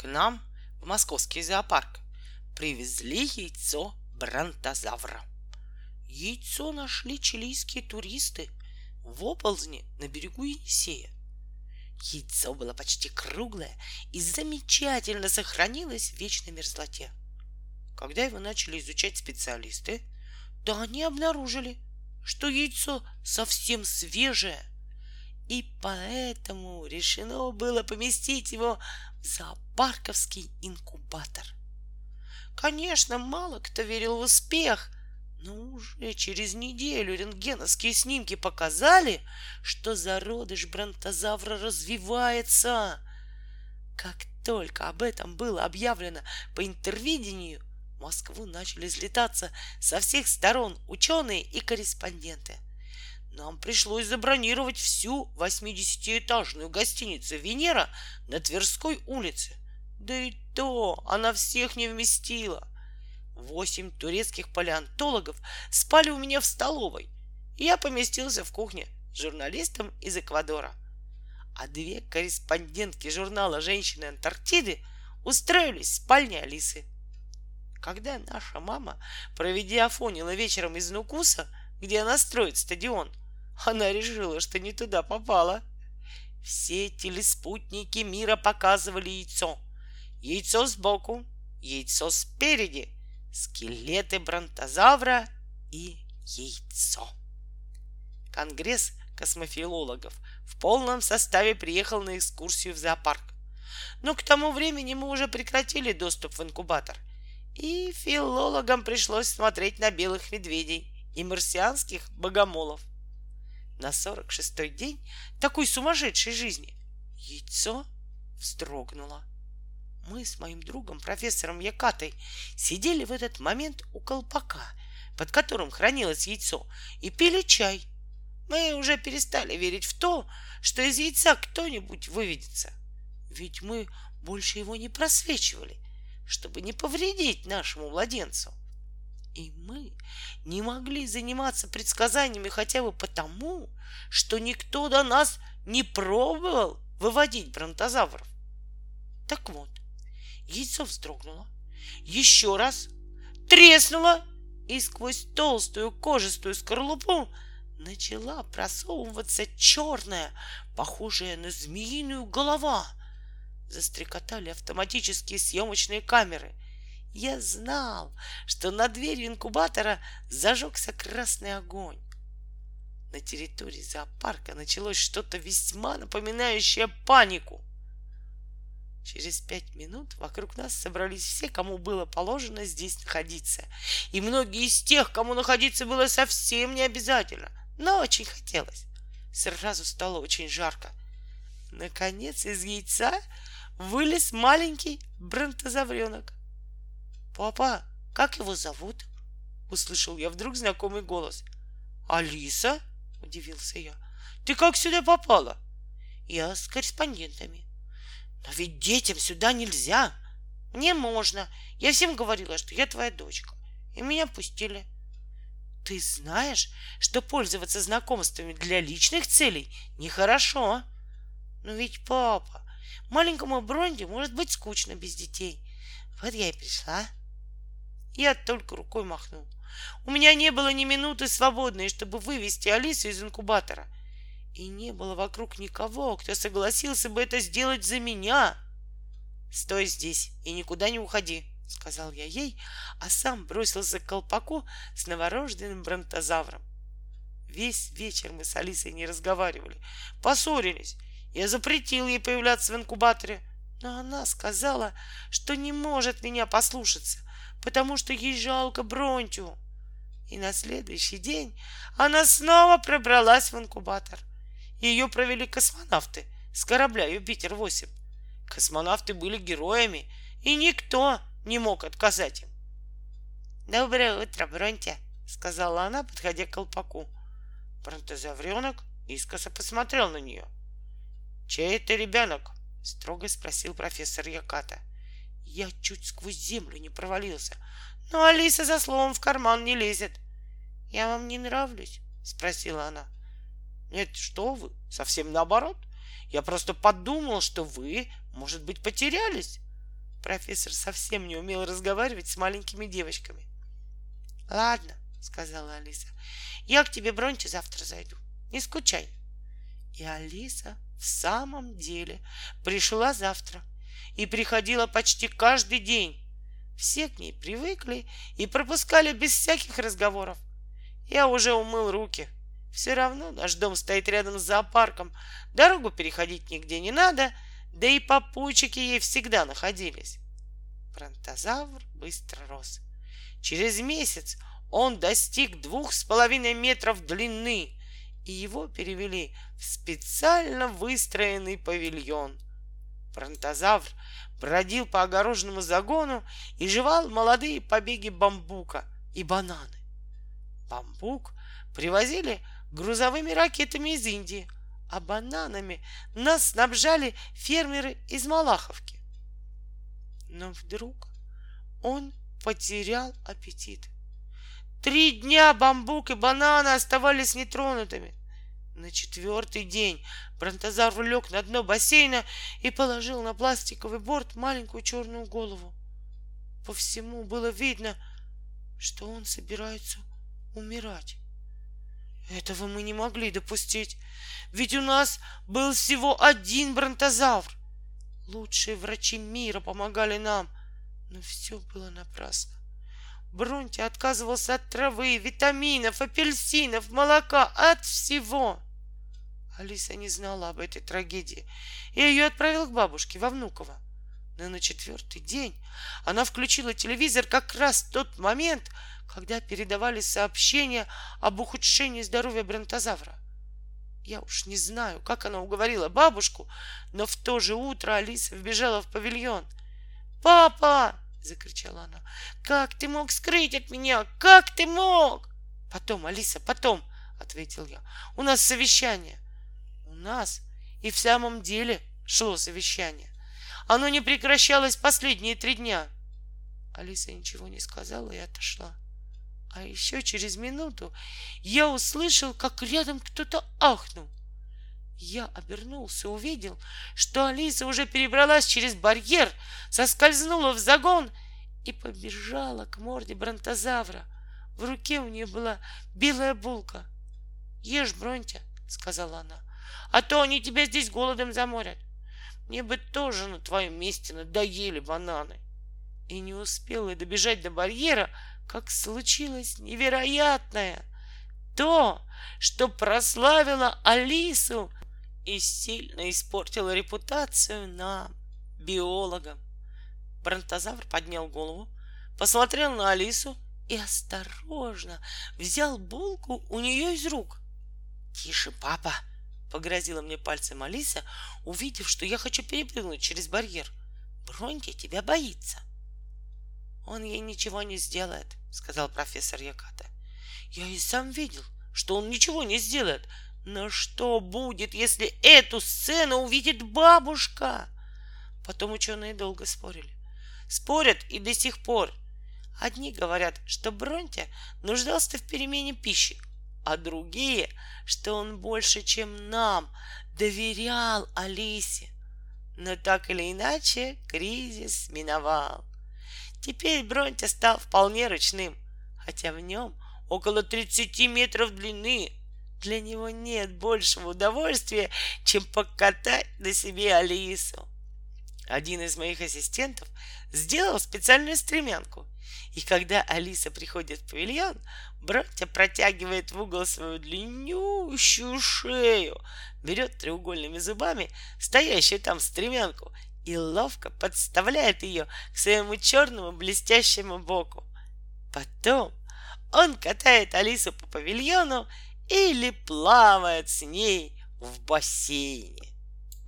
К нам в московский зоопарк привезли яйцо бронтозавра. Яйцо нашли чилийские туристы в оползне на берегу Енисея. Яйцо было почти круглое и замечательно сохранилось в вечной мерзлоте. Когда его начали изучать специалисты, то они обнаружили, что яйцо совсем свежее, и поэтому решено было поместить его в зоопарковский инкубатор. Конечно, мало кто верил в успех, но уже через неделю рентгеновские снимки показали, что зародыш бронтозавра развивается. Как только об этом было объявлено по интервидению, в Москву начали слетаться со всех сторон ученые и корреспонденты. Нам пришлось забронировать всю 80-этажную гостиницу «Венера» на Тверской улице. Да и то она всех не вместила. Восемь турецких палеонтологов спали у меня в столовой. Я поместился в кухне с журналистом из Эквадора. А две корреспондентки журнала «Женщины Антарктиды» устроились в спальне Алисы. Когда наша мама, проведя афонила вечером из Нукуса, где она строит стадион, она решила, что не туда попала. Все телеспутники мира показывали яйцо. Яйцо сбоку, яйцо спереди, скелеты бронтозавра и яйцо. Конгресс космофилологов в полном составе приехал на экскурсию в зоопарк. Но к тому времени мы уже прекратили доступ в инкубатор, и филологам пришлось смотреть на белых медведей и марсианских богомолов. На сорок шестой день такой сумасшедшей жизни яйцо вздрогнуло. Мы с моим другом, профессором Якатой, сидели в этот момент у колпака, под которым хранилось яйцо, и пили чай. Мы уже перестали верить в то, что из яйца кто-нибудь выведется. Ведь мы больше его не просвечивали, чтобы не повредить нашему младенцу. И мы не могли заниматься предсказаниями хотя бы потому, что никто до нас не пробовал выводить бронтозавров. Так вот, яйцо вздрогнуло, еще раз треснуло, и сквозь толстую кожистую скорлупу начала просовываться черная, похожая на змеиную голова. Застрекотали автоматические съемочные камеры — я знал, что на двери инкубатора зажегся красный огонь. На территории зоопарка началось что-то весьма напоминающее панику. Через пять минут вокруг нас собрались все, кому было положено здесь находиться. И многие из тех, кому находиться было совсем не обязательно, но очень хотелось. Сразу стало очень жарко. Наконец из яйца вылез маленький бронтозавренок. «Папа, как его зовут?» Услышал я вдруг знакомый голос. «Алиса?» — удивился я. «Ты как сюда попала?» «Я с корреспондентами». «Но ведь детям сюда нельзя!» «Мне можно. Я всем говорила, что я твоя дочка. И меня пустили». «Ты знаешь, что пользоваться знакомствами для личных целей нехорошо?» «Но ведь, папа, маленькому Бронди может быть скучно без детей. Вот я и пришла». Я только рукой махнул. У меня не было ни минуты свободной, чтобы вывести Алису из инкубатора. И не было вокруг никого, кто согласился бы это сделать за меня. Стой здесь и никуда не уходи, сказал я ей, а сам бросился к колпаку с новорожденным бронтозавром. Весь вечер мы с Алисой не разговаривали, поссорились. Я запретил ей появляться в инкубаторе, но она сказала, что не может меня послушаться, потому что ей жалко Бронтю. И на следующий день она снова пробралась в инкубатор. Ее провели космонавты с корабля Юпитер-8. Космонавты были героями, и никто не мог отказать им. «Доброе утро, Бронтя!» — сказала она, подходя к колпаку. Бронтозавренок искоса посмотрел на нее. «Чей это ребенок?» — строго спросил профессор Яката. Я чуть сквозь землю не провалился. Но Алиса за словом в карман не лезет. Я вам не нравлюсь? Спросила она. Нет, что вы, совсем наоборот. Я просто подумал, что вы, может быть, потерялись. Профессор совсем не умел разговаривать с маленькими девочками. Ладно, сказала Алиса. Я к тебе, Бронче, завтра зайду. Не скучай. И Алиса в самом деле пришла завтра и приходила почти каждый день. Все к ней привыкли и пропускали без всяких разговоров. Я уже умыл руки. Все равно наш дом стоит рядом с зоопарком. Дорогу переходить нигде не надо, да и попутчики ей всегда находились. Бронтозавр быстро рос. Через месяц он достиг двух с половиной метров длины, и его перевели в специально выстроенный павильон. Бронтозавр бродил по огороженному загону и жевал молодые побеги бамбука и бананы. Бамбук привозили грузовыми ракетами из Индии, а бананами нас снабжали фермеры из Малаховки. Но вдруг он потерял аппетит. Три дня бамбук и бананы оставались нетронутыми. На четвертый день бронтозавр лег на дно бассейна и положил на пластиковый борт маленькую черную голову. По всему было видно, что он собирается умирать. Этого мы не могли допустить, ведь у нас был всего один бронтозавр. Лучшие врачи мира помогали нам, но все было напрасно. Бронти отказывался от травы, витаминов, апельсинов, молока, от всего. Алиса не знала об этой трагедии. Я ее отправил к бабушке во Внуково. Но на четвертый день она включила телевизор как раз в тот момент, когда передавали сообщения об ухудшении здоровья бронтозавра. Я уж не знаю, как она уговорила бабушку, но в то же утро Алиса вбежала в павильон. «Папа!» — закричала она. «Как ты мог скрыть от меня? Как ты мог?» «Потом, Алиса, потом!» — ответил я. «У нас совещание». «У нас и в самом деле шло совещание. Оно не прекращалось последние три дня». Алиса ничего не сказала и отошла. А еще через минуту я услышал, как рядом кто-то ахнул. Я обернулся, увидел, что Алиса уже перебралась через барьер, соскользнула в загон и побежала к морде бронтозавра. В руке у нее была белая булка. «Ешь, Бронтя», — сказала она, — «а то они тебя здесь голодом заморят. Мне бы тоже на твоем месте надоели бананы». И не успела добежать до барьера, как случилось невероятное. То, что прославило Алису и сильно испортило репутацию нам, биологам. Бронтозавр поднял голову, посмотрел на Алису и осторожно взял булку у нее из рук. «Тише, папа!» — погрозила мне пальцем Алиса, увидев, что я хочу перепрыгнуть через барьер. «Броньки тебя боится!» «Он ей ничего не сделает», — сказал профессор Яката. «Я и сам видел, что он ничего не сделает. Но что будет, если эту сцену увидит бабушка?» Потом ученые долго спорили. Спорят и до сих пор. Одни говорят, что Бронте нуждался в перемене пищи, а другие, что он больше, чем нам, доверял Алисе. Но так или иначе кризис миновал. Теперь Бронте стал вполне ручным, хотя в нем около 30 метров длины. Для него нет большего удовольствия, чем покатать на себе Алису. Один из моих ассистентов сделал специальную стремянку. И когда Алиса приходит в павильон, Бронте протягивает в угол свою длиннющую шею, берет треугольными зубами стоящую там стремянку и ловко подставляет ее к своему черному блестящему боку. Потом он катает Алису по павильону или плавает с ней в бассейне.